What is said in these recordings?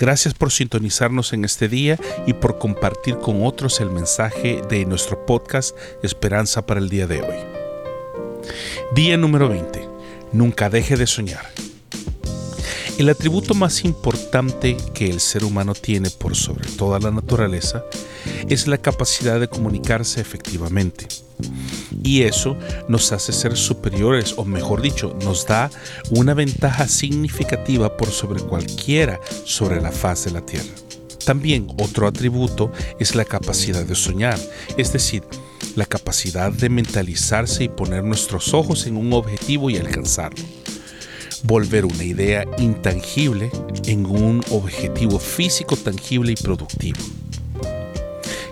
Gracias por sintonizarnos en este día y por compartir con otros el mensaje de nuestro podcast Esperanza para el día de hoy. Día número 20. Nunca deje de soñar. El atributo más importante que el ser humano tiene por sobre toda la naturaleza es la capacidad de comunicarse efectivamente. Y eso nos hace ser superiores, o mejor dicho, nos da una ventaja significativa por sobre cualquiera sobre la faz de la Tierra. También otro atributo es la capacidad de soñar, es decir, la capacidad de mentalizarse y poner nuestros ojos en un objetivo y alcanzarlo volver una idea intangible en un objetivo físico tangible y productivo.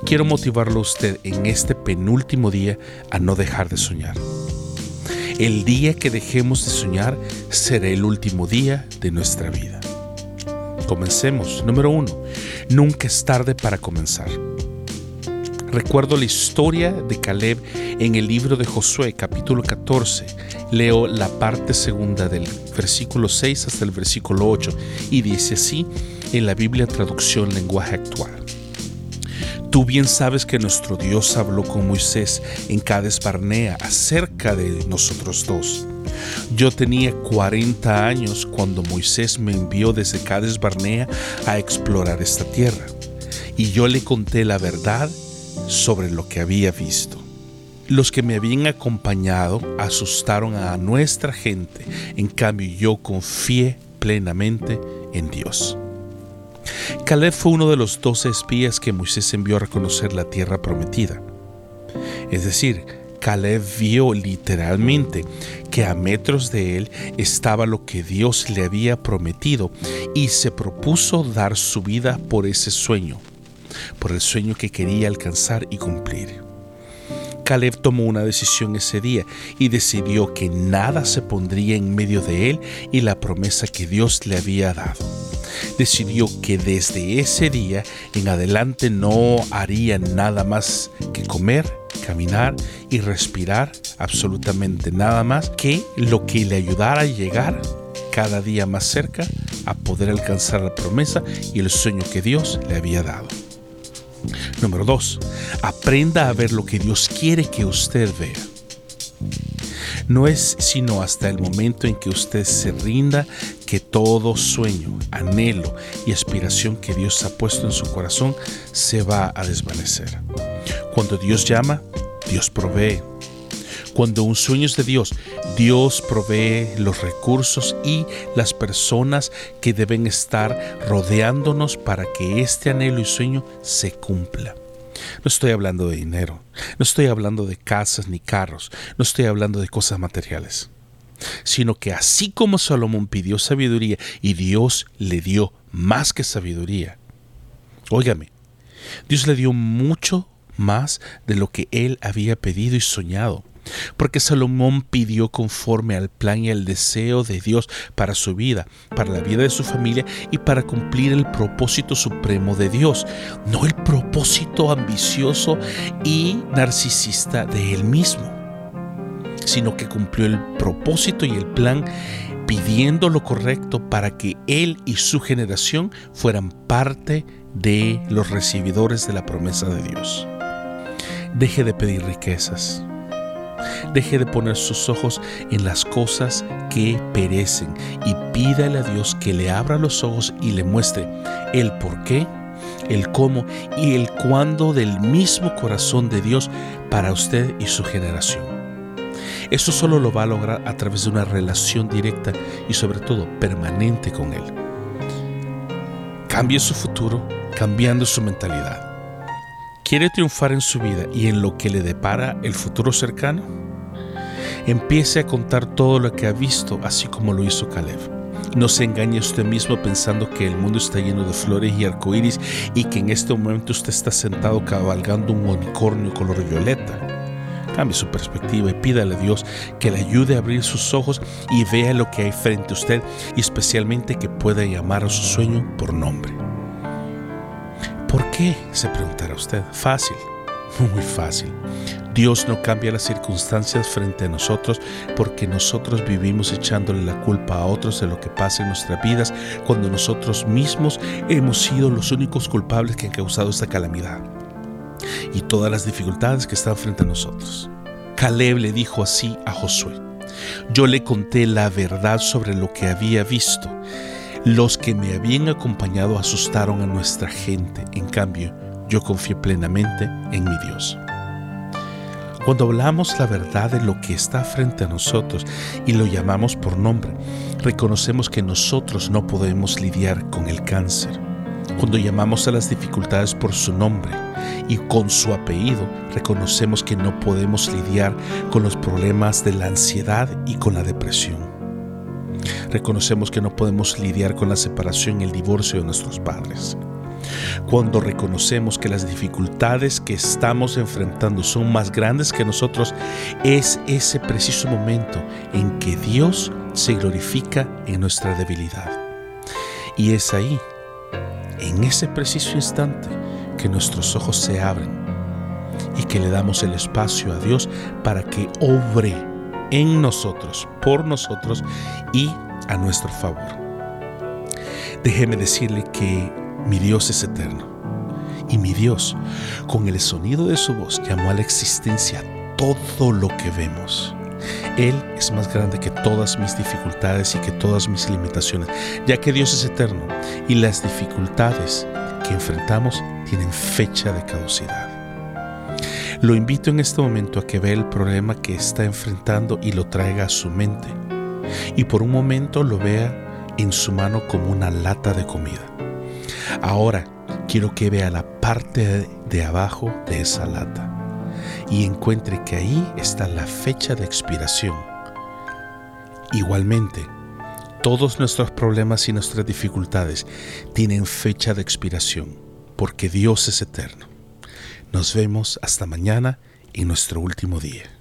Quiero motivarlo a usted en este penúltimo día a no dejar de soñar. El día que dejemos de soñar será el último día de nuestra vida. Comencemos. Número uno, nunca es tarde para comenzar. Recuerdo la historia de Caleb en el libro de Josué capítulo 14. Leo la parte segunda del versículo 6 hasta el versículo 8 y dice así en la Biblia traducción lenguaje actual. Tú bien sabes que nuestro Dios habló con Moisés en Cades Barnea acerca de nosotros dos. Yo tenía 40 años cuando Moisés me envió desde Cades Barnea a explorar esta tierra. Y yo le conté la verdad sobre lo que había visto. Los que me habían acompañado asustaron a nuestra gente, en cambio yo confié plenamente en Dios. Caleb fue uno de los doce espías que Moisés envió a reconocer la tierra prometida. Es decir, Caleb vio literalmente que a metros de él estaba lo que Dios le había prometido y se propuso dar su vida por ese sueño por el sueño que quería alcanzar y cumplir. Caleb tomó una decisión ese día y decidió que nada se pondría en medio de él y la promesa que Dios le había dado. Decidió que desde ese día en adelante no haría nada más que comer, caminar y respirar absolutamente nada más que lo que le ayudara a llegar cada día más cerca a poder alcanzar la promesa y el sueño que Dios le había dado. Número 2. Aprenda a ver lo que Dios quiere que usted vea. No es sino hasta el momento en que usted se rinda que todo sueño, anhelo y aspiración que Dios ha puesto en su corazón se va a desvanecer. Cuando Dios llama, Dios provee. Cuando un sueño es de Dios, Dios provee los recursos y las personas que deben estar rodeándonos para que este anhelo y sueño se cumpla. No estoy hablando de dinero, no estoy hablando de casas ni carros, no estoy hablando de cosas materiales, sino que así como Salomón pidió sabiduría y Dios le dio más que sabiduría, óigame, Dios le dio mucho más de lo que él había pedido y soñado porque Salomón pidió conforme al plan y al deseo de Dios para su vida, para la vida de su familia y para cumplir el propósito supremo de Dios, no el propósito ambicioso y narcisista de él mismo, sino que cumplió el propósito y el plan pidiendo lo correcto para que él y su generación fueran parte de los recibidores de la promesa de Dios. Deje de pedir riquezas. Deje de poner sus ojos en las cosas que perecen y pídale a Dios que le abra los ojos y le muestre el por qué, el cómo y el cuándo del mismo corazón de Dios para usted y su generación. Eso solo lo va a lograr a través de una relación directa y sobre todo permanente con Él. Cambie su futuro cambiando su mentalidad. ¿Quiere triunfar en su vida y en lo que le depara el futuro cercano? Empiece a contar todo lo que ha visto, así como lo hizo Caleb. No se engañe usted mismo pensando que el mundo está lleno de flores y arcoíris y que en este momento usted está sentado cabalgando un unicornio color violeta. Cambie su perspectiva y pídale a Dios que le ayude a abrir sus ojos y vea lo que hay frente a usted y especialmente que pueda llamar a su sueño por nombre. ¿Por qué? se preguntará usted. Fácil, muy fácil. Dios no cambia las circunstancias frente a nosotros porque nosotros vivimos echándole la culpa a otros de lo que pasa en nuestras vidas cuando nosotros mismos hemos sido los únicos culpables que han causado esta calamidad y todas las dificultades que están frente a nosotros. Caleb le dijo así a Josué, yo le conté la verdad sobre lo que había visto. Los que me habían acompañado asustaron a nuestra gente, en cambio yo confié plenamente en mi Dios. Cuando hablamos la verdad de lo que está frente a nosotros y lo llamamos por nombre, reconocemos que nosotros no podemos lidiar con el cáncer. Cuando llamamos a las dificultades por su nombre y con su apellido, reconocemos que no podemos lidiar con los problemas de la ansiedad y con la depresión. Reconocemos que no podemos lidiar con la separación y el divorcio de nuestros padres. Cuando reconocemos que las dificultades que estamos enfrentando son más grandes que nosotros, es ese preciso momento en que Dios se glorifica en nuestra debilidad. Y es ahí, en ese preciso instante, que nuestros ojos se abren y que le damos el espacio a Dios para que obre en nosotros, por nosotros y a nuestro favor. Déjeme decirle que mi Dios es eterno. Y mi Dios, con el sonido de su voz, llamó a la existencia todo lo que vemos. Él es más grande que todas mis dificultades y que todas mis limitaciones, ya que Dios es eterno y las dificultades que enfrentamos tienen fecha de caducidad. Lo invito en este momento a que vea el problema que está enfrentando y lo traiga a su mente y por un momento lo vea en su mano como una lata de comida. Ahora quiero que vea la parte de abajo de esa lata y encuentre que ahí está la fecha de expiración. Igualmente, todos nuestros problemas y nuestras dificultades tienen fecha de expiración, porque Dios es eterno. Nos vemos hasta mañana en nuestro último día.